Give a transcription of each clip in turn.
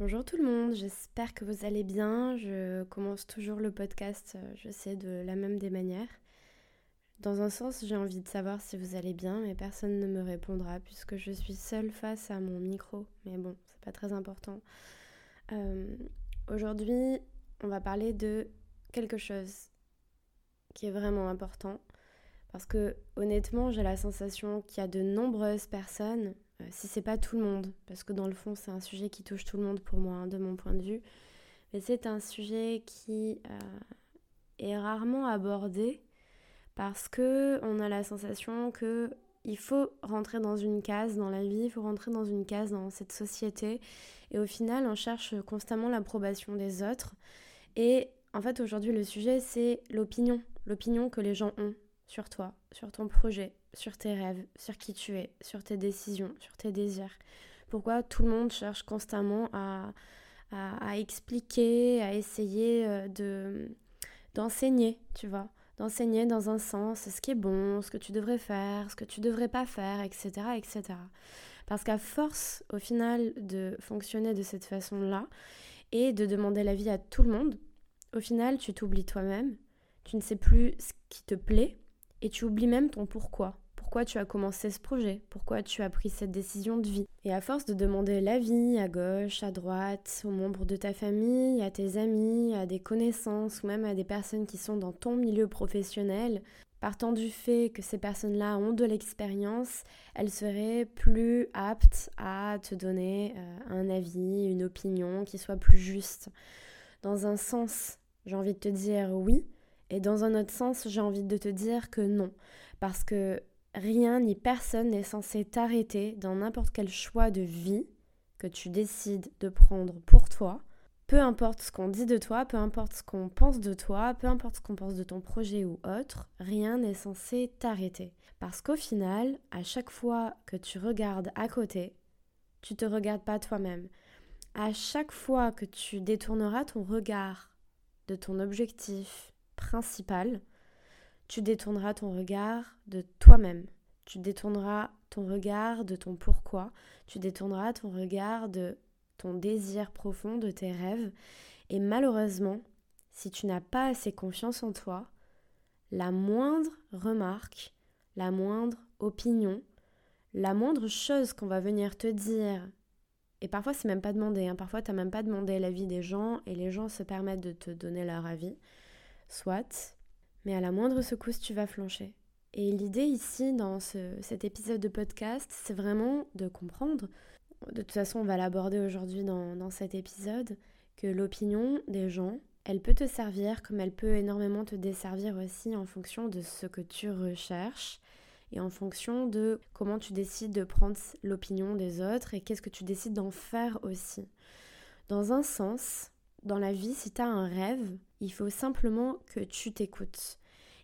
Bonjour tout le monde, j'espère que vous allez bien. Je commence toujours le podcast, euh, je sais, de la même des manières. Dans un sens, j'ai envie de savoir si vous allez bien, mais personne ne me répondra puisque je suis seule face à mon micro. Mais bon, c'est pas très important. Euh, aujourd'hui, on va parler de quelque chose qui est vraiment important. Parce que honnêtement, j'ai la sensation qu'il y a de nombreuses personnes euh, si c'est pas tout le monde, parce que dans le fond c'est un sujet qui touche tout le monde pour moi, hein, de mon point de vue, mais c'est un sujet qui euh, est rarement abordé parce que on a la sensation que il faut rentrer dans une case dans la vie, il faut rentrer dans une case dans cette société, et au final on cherche constamment l'approbation des autres. Et en fait aujourd'hui le sujet c'est l'opinion, l'opinion que les gens ont sur toi, sur ton projet, sur tes rêves, sur qui tu es, sur tes décisions, sur tes désirs. Pourquoi tout le monde cherche constamment à, à, expliquer, à essayer euh, de d'enseigner, tu vois, d'enseigner dans un sens ce qui est bon, ce que tu devrais faire, ce que tu devrais pas faire, etc., etc. Parce qu'à force, au final, de fonctionner de cette façon-là et de demander l'avis à tout le monde, au final, tu t'oublies toi-même, tu ne sais plus ce qui te plaît, et tu oublies même ton pourquoi. Pourquoi tu as commencé ce projet Pourquoi tu as pris cette décision de vie Et à force de demander l'avis à gauche, à droite, aux membres de ta famille, à tes amis, à des connaissances ou même à des personnes qui sont dans ton milieu professionnel, partant du fait que ces personnes-là ont de l'expérience, elles seraient plus aptes à te donner euh, un avis, une opinion qui soit plus juste. Dans un sens, j'ai envie de te dire oui, et dans un autre sens, j'ai envie de te dire que non. Parce que rien ni personne n'est censé t'arrêter dans n'importe quel choix de vie que tu décides de prendre pour toi. Peu importe ce qu'on dit de toi, peu importe ce qu'on pense de toi, peu importe ce qu'on pense de ton projet ou autre, rien n'est censé t'arrêter. Parce qu'au final, à chaque fois que tu regardes à côté, tu te regardes pas toi-même. À chaque fois que tu détourneras ton regard de ton objectif, principal, tu détourneras ton regard de toi-même. Tu détourneras ton regard de ton pourquoi. Tu détourneras ton regard de ton désir profond, de tes rêves. Et malheureusement, si tu n'as pas assez confiance en toi, la moindre remarque, la moindre opinion, la moindre chose qu'on va venir te dire, et parfois c'est même pas demandé, hein, parfois tu n'as même pas demandé l'avis des gens et les gens se permettent de te donner leur avis, Soit, mais à la moindre secousse, tu vas flancher. Et l'idée ici, dans cet épisode de podcast, c'est vraiment de comprendre, de toute façon on va l'aborder aujourd'hui dans, dans cet épisode, que l'opinion des gens, elle peut te servir comme elle peut énormément te desservir aussi en fonction de ce que tu recherches et en fonction de comment tu décides de prendre l'opinion des autres et qu'est-ce que tu décides d'en faire aussi. Dans un sens, dans la vie, si tu as un rêve, il faut simplement que tu t'écoutes.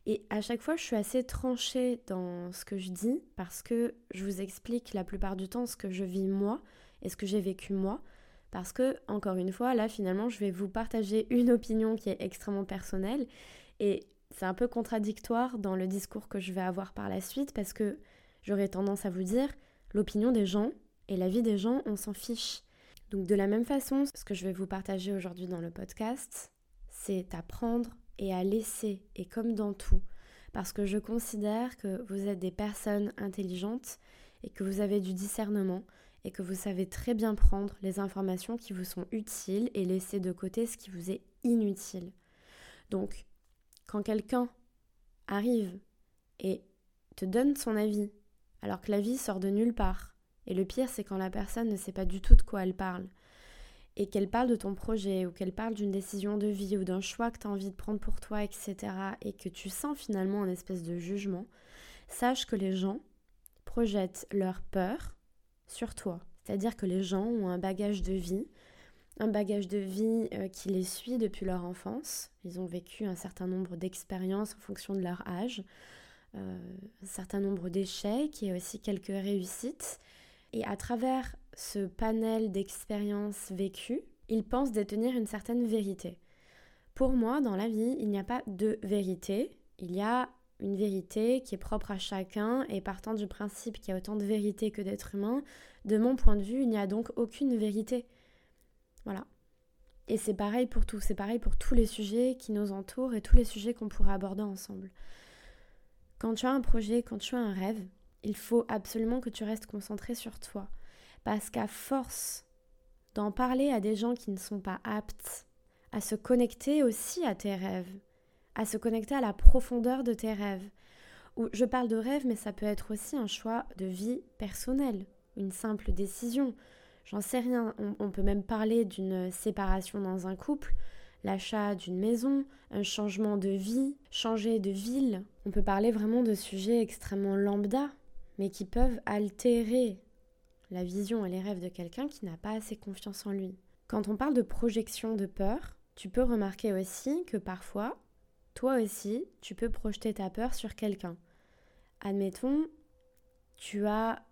Et à chaque fois, je suis assez tranchée dans ce que je dis parce que je vous explique la plupart du temps ce que je vis moi et ce que j'ai vécu moi. Parce que, encore une fois, là, finalement, je vais vous partager une opinion qui est extrêmement personnelle. Et c'est un peu contradictoire dans le discours que je vais avoir par la suite parce que j'aurais tendance à vous dire l'opinion des gens et la vie des gens, on s'en fiche. Donc de la même façon, ce que je vais vous partager aujourd'hui dans le podcast, c'est à prendre et à laisser, et comme dans tout, parce que je considère que vous êtes des personnes intelligentes et que vous avez du discernement et que vous savez très bien prendre les informations qui vous sont utiles et laisser de côté ce qui vous est inutile. Donc, quand quelqu'un arrive et te donne son avis, alors que l'avis sort de nulle part, et le pire, c'est quand la personne ne sait pas du tout de quoi elle parle. Et qu'elle parle de ton projet ou qu'elle parle d'une décision de vie ou d'un choix que tu as envie de prendre pour toi, etc. Et que tu sens finalement un espèce de jugement, sache que les gens projettent leur peur sur toi. C'est-à-dire que les gens ont un bagage de vie, un bagage de vie euh, qui les suit depuis leur enfance. Ils ont vécu un certain nombre d'expériences en fonction de leur âge, euh, un certain nombre d'échecs et aussi quelques réussites. Et à travers ce panel d'expériences vécues, ils pensent détenir une certaine vérité. Pour moi, dans la vie, il n'y a pas de vérité, il y a une vérité qui est propre à chacun et partant du principe qu'il y a autant de vérité que d'êtres humains, de mon point de vue, il n'y a donc aucune vérité. Voilà. Et c'est pareil pour tout, c'est pareil pour tous les sujets qui nous entourent et tous les sujets qu'on pourrait aborder ensemble. Quand tu as un projet, quand tu as un rêve, il faut absolument que tu restes concentré sur toi. Parce qu'à force d'en parler à des gens qui ne sont pas aptes à se connecter aussi à tes rêves, à se connecter à la profondeur de tes rêves. Ou je parle de rêve, mais ça peut être aussi un choix de vie personnelle, une simple décision. J'en sais rien. On, peut même parler d'une séparation dans un couple, l'achat d'une maison, un changement de vie, changer de ville. On peut parler vraiment de sujets extrêmement lambda, mais qui peuvent altérer la vision et les rêves de quelqu'un qui n'a pas assez confiance en lui. Quand on parle de projection de peur, tu peux remarquer aussi que parfois, toi aussi, tu peux projeter ta peur sur quelqu'un. Admettons, tu as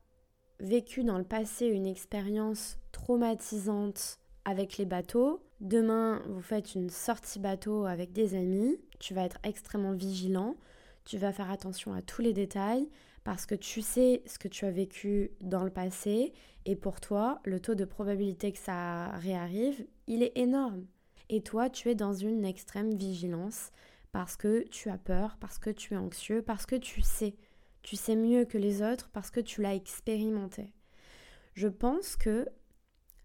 vécu dans le passé une expérience traumatisante avec les bateaux. Demain, vous faites une sortie bateau avec des amis. Tu vas être extrêmement vigilant. Tu vas faire attention à tous les détails parce que tu sais ce que tu as vécu dans le passé et pour toi, le taux de probabilité que ça réarrive, il est énorme. Et toi, tu es dans une extrême vigilance parce que tu as peur, parce que tu es anxieux, parce que tu sais. Tu sais mieux que les autres parce que tu l'as expérimenté. Je pense que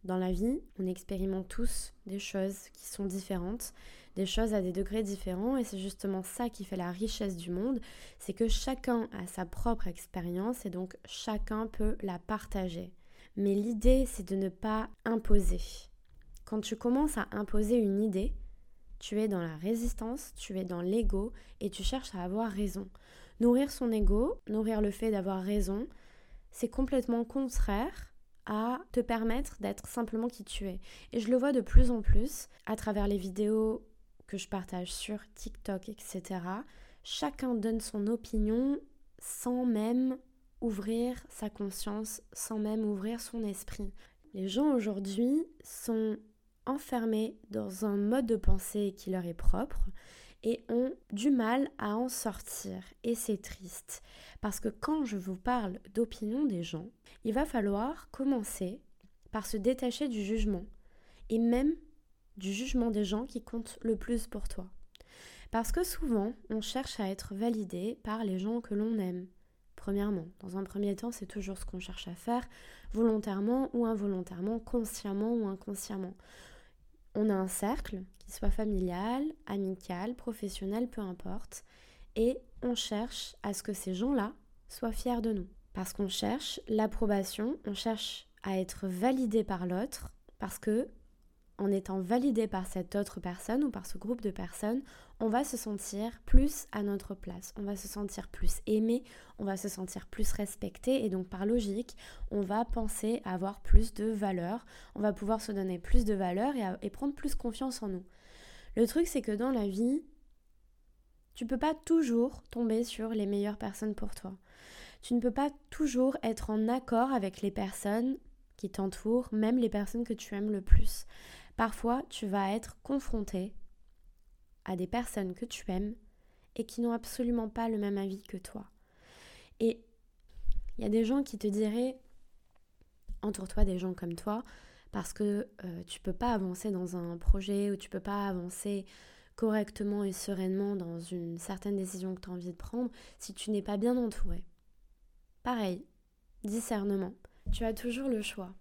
dans la vie, on expérimente tous des choses qui sont différentes, des choses à des degrés différents, et c'est justement ça qui fait la richesse du monde, c'est que chacun a sa propre expérience et donc chacun peut la partager. Mais l'idée, c'est de ne pas imposer. Quand tu commences à imposer une idée, tu es dans la résistance, tu es dans l'ego et tu cherches à avoir raison. Nourrir son ego, nourrir le fait d'avoir raison, c'est complètement contraire à te permettre d'être simplement qui tu es. Et je le vois de plus en plus à travers les vidéos que je partage sur TikTok, etc. Chacun donne son opinion sans même ouvrir sa conscience, sans même ouvrir son esprit. Les gens aujourd'hui sont enfermés dans un mode de pensée qui leur est propre et ont du mal à en sortir. Et c'est triste. Parce que quand je vous parle d'opinion des gens, il va falloir commencer par se détacher du jugement. Et même du jugement des gens qui comptent le plus pour toi. Parce que souvent, on cherche à être validé par les gens que l'on aime. Premièrement, dans un premier temps, c'est toujours ce qu'on cherche à faire, volontairement ou involontairement, consciemment ou inconsciemment. On a un cercle, qu'il soit familial, amical, professionnel, peu importe, et on cherche à ce que ces gens-là soient fiers de nous. Parce qu'on cherche l'approbation, on cherche à être validé par l'autre, parce que en étant validé par cette autre personne ou par ce groupe de personnes, on va se sentir plus à notre place, on va se sentir plus aimé, on va se sentir plus respecté et donc par logique, on va penser avoir plus de valeur, on va pouvoir se donner plus de valeur et, prendre plus confiance en nous. Le truc c'est que dans la vie, tu peux pas toujours tomber sur les meilleures personnes pour toi. Tu ne peux pas toujours être en accord avec les personnes qui t'entourent, même les personnes que tu aimes le plus. Parfois, tu vas être confronté à des personnes que tu aimes et qui n'ont absolument pas le même avis que toi. Et il y a des gens qui te diraient entoure-toi des gens comme toi parce que euh, tu peux pas avancer dans un projet ou tu peux pas avancer correctement et sereinement dans une certaine décision que tu as envie de prendre si tu n'es pas bien entouré. Pareil, discernement. Tu as toujours le choix.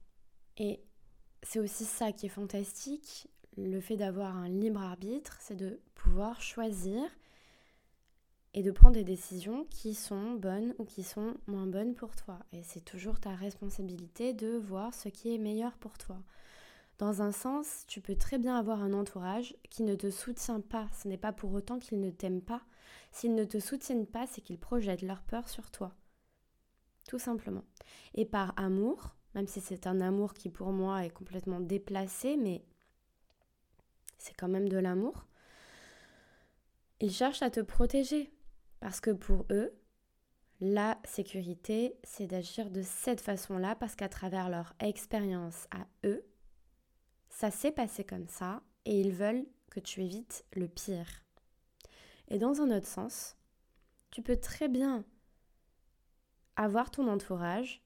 Et c'est aussi ça qui est fantastique, le fait d'avoir un libre arbitre, c'est de pouvoir choisir et de prendre des décisions qui sont bonnes ou qui sont moins bonnes pour toi. Et c'est toujours ta responsabilité de voir ce qui est meilleur pour toi. Dans un sens, tu peux très bien avoir un entourage qui ne te soutient pas. Ce n'est pas pour autant qu'ils ne t'aiment pas. S'ils ne te soutiennent pas, c'est qu'ils projettent leur peur sur toi. Tout simplement. Et par amour, même si c'est un amour qui pour moi est complètement déplacé, mais c'est quand même de l'amour. Ils cherchent à te protéger parce que pour eux, la sécurité, c'est d'agir de cette façon-là parce qu'à travers leur expérience à eux, ça s'est passé comme ça et ils veulent que tu évites le pire. Et dans un autre sens, tu peux très bien avoir ton entourage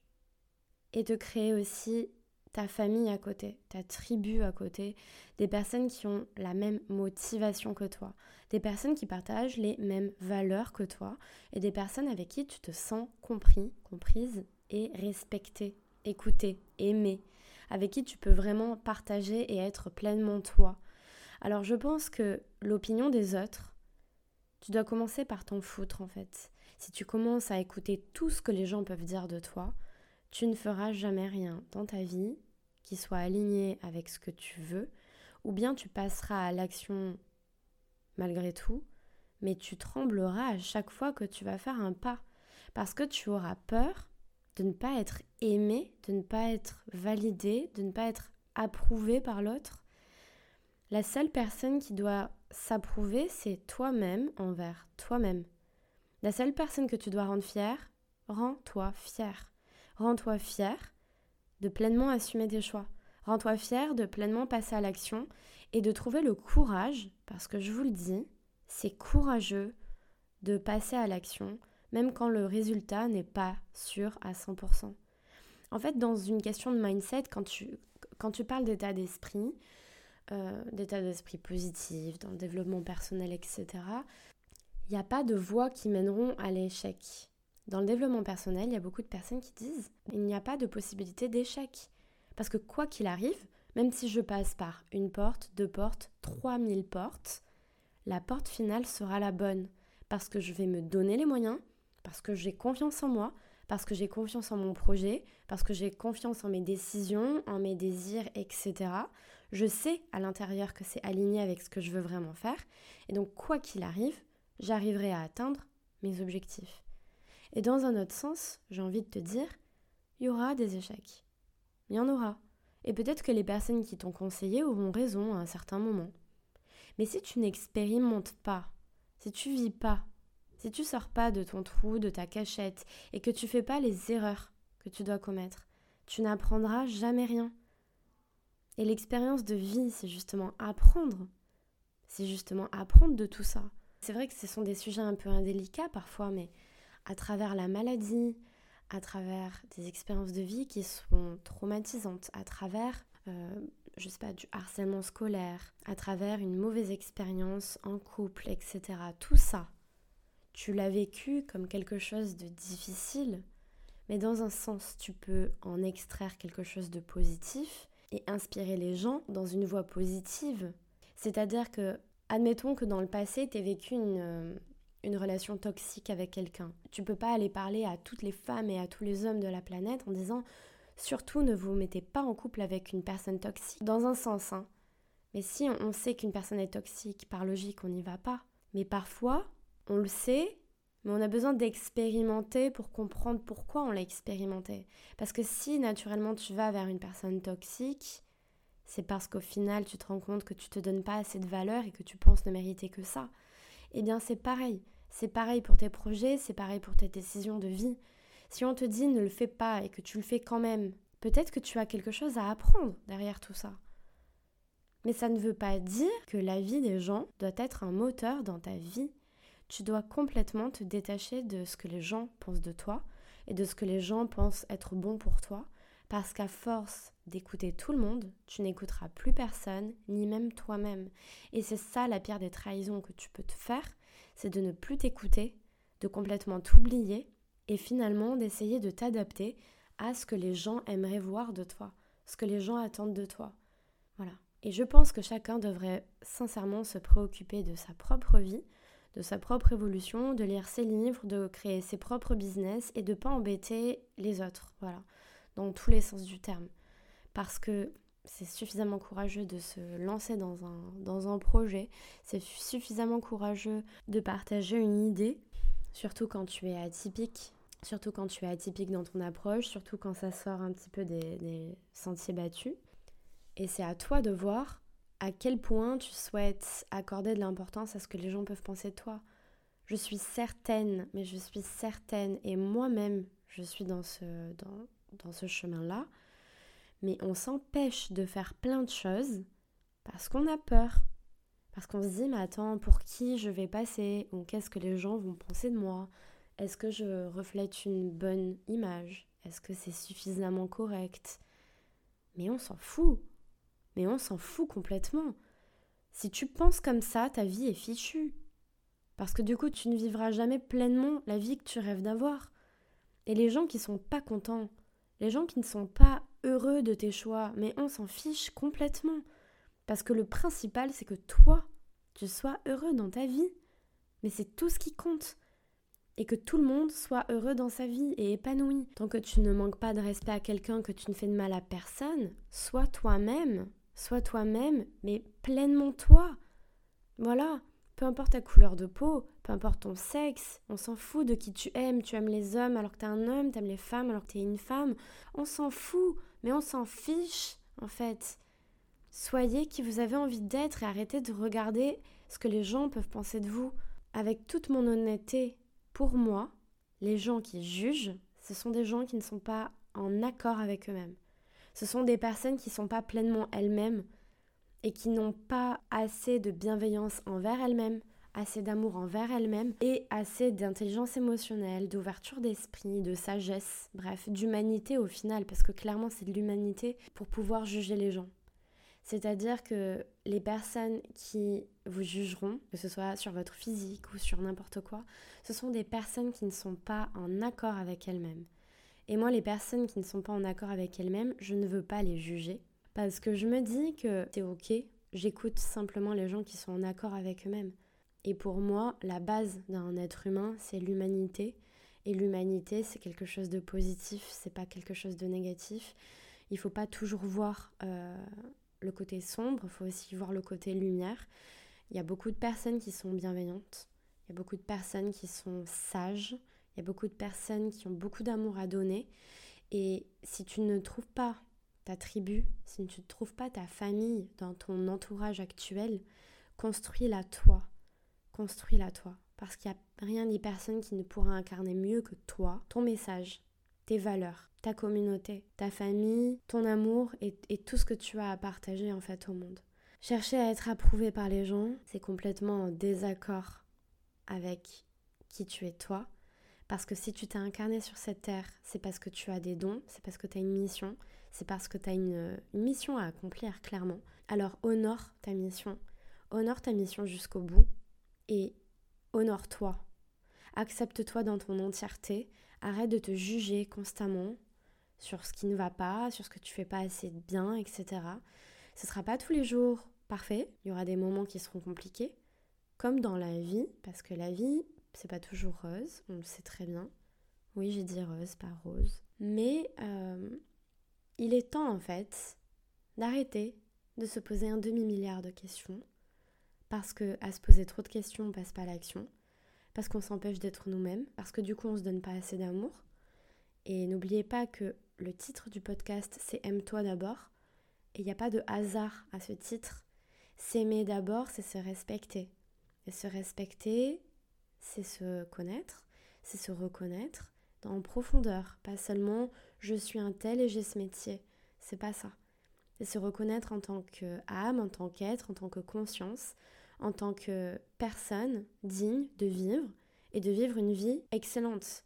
et te créer aussi ta famille à côté, ta tribu à côté, des personnes qui ont la même motivation que toi, des personnes qui partagent les mêmes valeurs que toi et des personnes avec qui tu te sens compris, comprise et respecté, écouté, aimé, avec qui tu peux vraiment partager et être pleinement toi. Alors je pense que l'opinion des autres, tu dois commencer par t'en foutre en fait. Si tu commences à écouter tout ce que les gens peuvent dire de toi, tu ne feras jamais rien dans ta vie qui soit aligné avec ce que tu veux, ou bien tu passeras à l'action malgré tout, mais tu trembleras à chaque fois que tu vas faire un pas, parce que tu auras peur de ne pas être aimé, de ne pas être validé, de ne pas être approuvé par l'autre. La seule personne qui doit s'approuver, c'est toi-même envers toi-même. La seule personne que tu dois rendre fière, rends-toi fier. Rends-toi fier de pleinement assumer tes choix. Rends-toi fier de pleinement passer à l'action et de trouver le courage, parce que je vous le dis, c'est courageux de passer à l'action, même quand le résultat n'est pas sûr à 100%. En fait, dans une question de mindset, quand tu, quand parles d'état d'esprit, euh, d'état d'esprit positif, dans le développement personnel, etc., il n'y a pas de voies qui mèneront à l'échec. Dans le développement personnel, il y a beaucoup de personnes qui disent il n'y a pas de possibilité d'échec. Parce que quoi qu'il arrive, même si je passe par une porte, deux portes, trois mille portes, la porte finale sera la bonne. Parce que je vais me donner les moyens, parce que j'ai confiance en moi, parce que j'ai confiance en mon projet, parce que j'ai confiance en mes décisions, en mes désirs, etc. Je sais à l'intérieur que c'est aligné avec ce que je veux vraiment faire. Et donc, quoi qu'il arrive, j'arriverai à atteindre mes objectifs. Et dans un autre sens, j'ai envie de te dire, il y aura des échecs. Il y en aura. Et peut-être que les personnes qui t'ont conseillé auront raison à un certain moment. Mais si tu n'expérimentes pas, si tu vis pas, si tu sors pas de ton trou, de ta cachette, et que tu fais pas les erreurs que tu dois commettre, tu n'apprendras jamais rien. Et l'expérience de vie, c'est justement apprendre. C'est justement apprendre de tout ça. C'est vrai que ce sont des sujets un peu indélicats parfois, mais à travers la maladie, à travers des expériences de vie qui sont traumatisantes, à travers, euh, je sais pas, du harcèlement scolaire, à travers une mauvaise expérience en couple, etc. Tout ça, tu l'as vécu comme quelque chose de difficile, mais dans un sens, tu peux en extraire quelque chose de positif et inspirer les gens dans une voie positive. C'est-à-dire que, admettons que dans le passé, tu aies vécu une, euh, une relation toxique avec quelqu'un. Tu peux pas aller parler à toutes les femmes et à tous les hommes de la planète en disant surtout ne vous mettez pas en couple avec une personne toxique. Dans un sens, hein. Mais si on sait qu'une personne est toxique, par logique, on n'y va pas. Mais parfois, on le sait, mais on a besoin d'expérimenter pour comprendre pourquoi on l'a expérimenté. Parce que si naturellement tu vas vers une personne toxique, c'est parce qu'au final tu te rends compte que tu te donnes pas assez de valeur et que tu penses ne mériter que ça eh bien c'est pareil. C'est pareil pour tes projets, c'est pareil pour tes décisions de vie. Si on te dit ne le fais pas et que tu le fais quand même, peut-être que tu as quelque chose à apprendre derrière tout ça. Mais ça ne veut pas dire que la vie des gens doit être un moteur dans ta vie. Tu dois complètement te détacher de ce que les gens pensent de toi et de ce que les gens pensent être bon pour toi, parce qu'à force d'écouter tout le monde, tu n'écouteras plus personne, ni même toi-même. Et c'est ça la pire des trahisons que tu peux te faire, c'est de ne plus t'écouter, de complètement t'oublier, et finalement d'essayer de t'adapter à ce que les gens aimeraient voir de toi, ce que les gens attendent de toi. Voilà. Et je pense que chacun devrait sincèrement se préoccuper de sa propre vie, de sa propre évolution, de lire ses livres, de créer ses propres business et de pas embêter les autres. Voilà. Dans tous les sens du terme parce que c'est suffisamment courageux de se lancer dans un, dans un projet, c'est suffisamment courageux de partager une idée, surtout quand tu es atypique, surtout quand tu es atypique dans ton approche, surtout quand ça sort un petit peu des, des sentiers battus. Et c'est à toi de voir à quel point tu souhaites accorder de l'importance à ce que les gens peuvent penser de toi. Je suis certaine, mais je suis certaine, et moi-même, je suis dans ce, dans, dans ce chemin-là, mais on s'empêche de faire plein de choses parce qu'on a peur. Parce qu'on se dit, mais attends, pour qui je vais passer? Ou qu'est-ce que les gens vont penser de moi? Est-ce que je reflète une bonne image? Est-ce que c'est suffisamment correct? Mais on s'en fout. Mais on s'en fout complètement. Si tu penses comme ça, ta vie est fichue. Parce que du coup, tu ne vivras jamais pleinement la vie que tu rêves d'avoir. Et les gens qui sont pas contents, les gens qui ne sont pas heureux de tes choix, mais on s'en fiche complètement. Parce que le principal, c'est que toi, tu sois heureux dans ta vie. Mais c'est tout ce qui compte. Et que tout le monde soit heureux dans sa vie et épanoui. Tant que tu ne manques pas de respect à quelqu'un, que tu ne fais de mal à personne, sois toi-même. Sois toi-même, mais pleinement toi. Voilà. Peu importe ta couleur de peau, peu importe ton sexe, on s'en fout de qui tu aimes. Tu aimes les hommes alors que t'es un homme, t'aimes les femmes alors que t'es une femme. On s'en fout, mais on s'en fiche, en fait. Soyez qui vous avez envie d'être et arrêtez de regarder ce que les gens peuvent penser de vous. Avec toute mon honnêteté, pour moi, les gens qui jugent, ce sont des gens qui ne sont pas en accord avec eux-mêmes. Ce sont des personnes qui ne sont pas pleinement elles-mêmes et qui n'ont pas assez de bienveillance envers elles-mêmes, assez d'amour envers elles-mêmes et assez d'intelligence émotionnelle, d'ouverture d'esprit, de sagesse, bref, d'humanité au final, parce que clairement c'est de l'humanité pour pouvoir juger les gens. C'est-à-dire que les personnes qui vous jugeront, que ce soit sur votre physique ou sur n'importe quoi, ce sont des personnes qui ne sont pas en accord avec elles-mêmes. Et moi, les personnes qui ne sont pas en accord avec elles-mêmes, je ne veux pas les juger. Parce que je me dis que c'est ok, j'écoute simplement les gens qui sont en accord avec eux-mêmes. Et pour moi, la base d'un être humain, c'est l'humanité. Et l'humanité, c'est quelque chose de positif, c'est pas quelque chose de négatif. Il faut pas toujours voir euh, le côté sombre, il faut aussi voir le côté lumière. Il y a beaucoup de personnes qui sont bienveillantes, il y a beaucoup de personnes qui sont sages, il y a beaucoup de personnes qui ont beaucoup d'amour à donner. Et si tu ne trouves pas ta tribu, si tu ne trouves pas ta famille dans ton entourage actuel, construis-la toi. Construis-la toi. Parce qu'il n'y a rien ni personne qui ne pourra incarner mieux que toi, ton message, tes valeurs, ta communauté, ta famille, ton amour et, tout ce que tu as à partager en fait au monde. Chercher à être approuvé par les gens, c'est complètement en désaccord avec qui tu es toi. Parce que si tu t'es incarné sur cette terre, c'est parce que tu as des dons, c'est parce que tu as une mission, c'est parce que tu as une, une, mission à accomplir, clairement. Alors honore ta mission, honore ta mission jusqu'au bout et honore-toi. Accepte-toi dans ton entièreté, arrête de te juger constamment, sur ce qui ne va pas, sur ce que tu fais pas assez bien, etc. Ce sera pas tous les jours parfait. Il y aura des moments qui seront compliqués, comme dans la vie, parce que la vie, c'est pas toujours rose, on le sait très bien. Oui, j'ai dit rose, pas rose. Mais euh, il est temps en fait d'arrêter de se poser un demi-milliard de questions, parce que à se poser trop de questions, on passe pas à l'action, parce qu'on s'empêche d'être nous-mêmes, parce que du coup on se donne pas assez d'amour. Et n'oubliez pas que le titre du podcast, c'est Aime-toi d'abord. Et il n'y a pas de hasard à ce titre. S'aimer d'abord, c'est se respecter. Et se respecter, c'est se connaître, c'est se reconnaître en profondeur. Pas seulement je suis un tel et j'ai ce métier. C'est pas ça. C'est se reconnaître en tant qu'âme, en tant qu'être, en tant que conscience, en tant que personne digne de vivre et de vivre une vie excellente.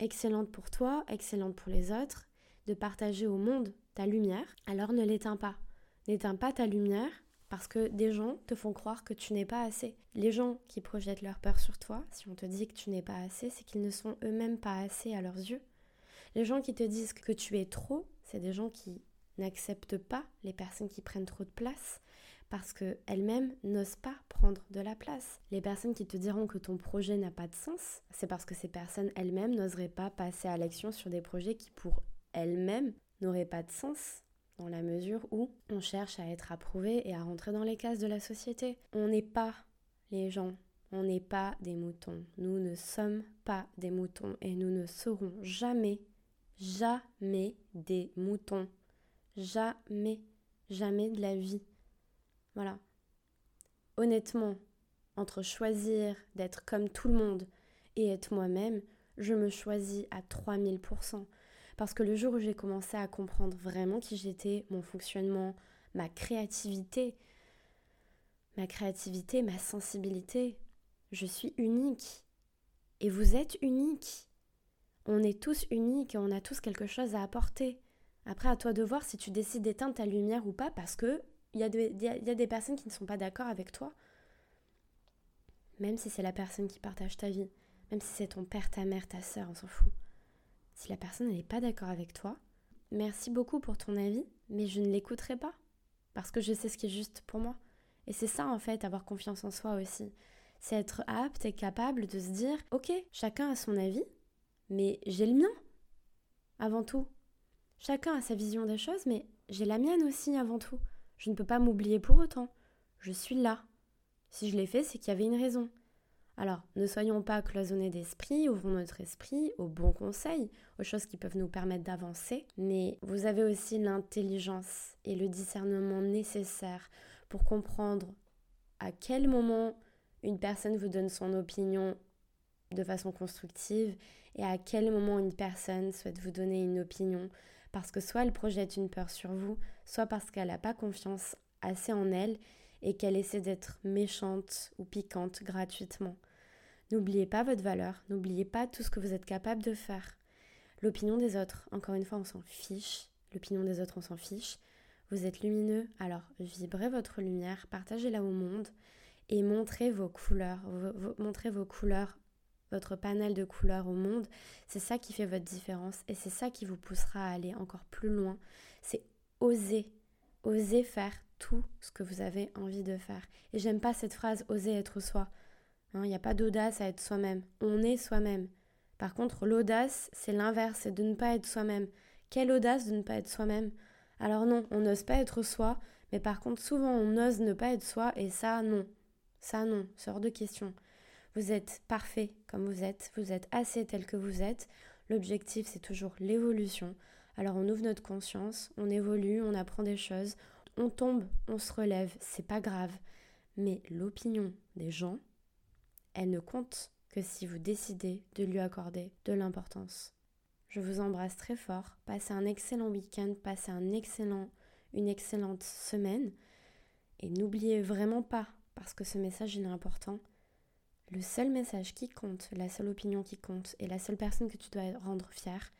Excellente pour toi, excellente pour les autres, de partager au monde ta lumière, alors ne l'éteins pas. N'éteins pas ta lumière parce que des gens te font croire que tu n'es pas assez. Les gens qui projettent leur peur sur toi, si on te dit que tu n'es pas assez, c'est qu'ils ne sont eux-mêmes pas assez à leurs yeux. Les gens qui te disent que tu es trop, c'est des gens qui n'acceptent pas les personnes qui prennent trop de place parce qu'elles-mêmes n'osent pas prendre de la place. Les personnes qui te diront que ton projet n'a pas de sens, c'est parce que ces personnes elles-mêmes n'oseraient pas passer à l'action sur des projets qui pour elle-même n'aurait pas de sens dans la mesure où on cherche à être approuvé et à rentrer dans les cases de la société. On n'est pas les gens, on n'est pas des moutons. Nous ne sommes pas des moutons et nous ne serons jamais, jamais des moutons. Jamais, jamais de la vie. Voilà. Honnêtement, entre choisir d'être comme tout le monde et être moi-même, je me choisis à 3000%. Parce que le jour où j'ai commencé à comprendre vraiment qui j'étais, mon fonctionnement, ma créativité, ma créativité, ma sensibilité, je suis unique. Et vous êtes unique. On est tous uniques et on a tous quelque chose à apporter. Après, à toi de voir si tu décides d'éteindre ta lumière ou pas, parce que il y, a des personnes qui ne sont pas d'accord avec toi. Même si c'est la personne qui partage ta vie, même si c'est ton père, ta mère, ta soeur, on s'en fout. Si la personne n'est pas d'accord avec toi, merci beaucoup pour ton avis, mais je ne l'écouterai pas. Parce que je sais ce qui est juste pour moi. Et c'est ça, en fait, avoir confiance en soi aussi. C'est être apte et capable de se dire, ok, chacun a son avis, mais j'ai le mien. Avant tout. Chacun a sa vision des choses, mais j'ai la mienne aussi avant tout. Je ne peux pas m'oublier pour autant. Je suis là. Si je l'ai fait, c'est qu'il y avait une raison. Alors, ne soyons pas cloisonnés d'esprit, ouvrons notre esprit aux bons conseils, aux choses qui peuvent nous permettre d'avancer, mais vous avez aussi l'intelligence et le discernement nécessaires pour comprendre à quel moment une personne vous donne son opinion de façon constructive et à quel moment une personne souhaite vous donner une opinion parce que soit elle projette une peur sur vous, soit parce qu'elle n'a pas confiance assez en elle et qu'elle essaie d'être méchante ou piquante gratuitement. N'oubliez pas votre valeur, n'oubliez pas tout ce que vous êtes capable de faire. L'opinion des autres, encore une fois, on s'en fiche. L'opinion des autres, on s'en fiche. Vous êtes lumineux, alors vibrez votre lumière, partagez-la au monde et montrez vos couleurs, montrez vos couleurs votre panel de couleurs au monde, c'est ça qui fait votre différence et c'est ça qui vous poussera à aller encore plus loin. C'est oser, oser faire tout ce que vous avez envie de faire. Et j'aime pas cette phrase oser être soi. Hein, il n'y a pas d'audace à être soi-même. On est soi-même. Par contre, l'audace, c'est l'inverse, c'est de ne pas être soi-même. Quelle audace de ne pas être soi-même? Alors non, on n'ose pas être soi, mais par contre, souvent on ose ne pas être soi, et ça, non. Ça, non, c'est hors de question. Vous êtes parfait comme vous êtes, vous êtes assez tel que vous êtes. L'objectif, c'est toujours l'évolution. Alors on ouvre notre conscience, on évolue, on apprend des choses, on tombe, on se relève, c'est pas grave. Mais l'opinion des gens, elle ne compte que si vous décidez de lui accorder de l'importance. Je vous embrasse très fort, passez un excellent week-end, passez une excellente semaine. Et n'oubliez vraiment pas, parce que ce message est important, le seul message qui compte, la seule opinion qui compte et la seule personne que tu dois rendre fière,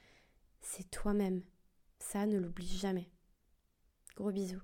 c'est toi-même. Ça, ne l'oublie jamais. Gros bisous.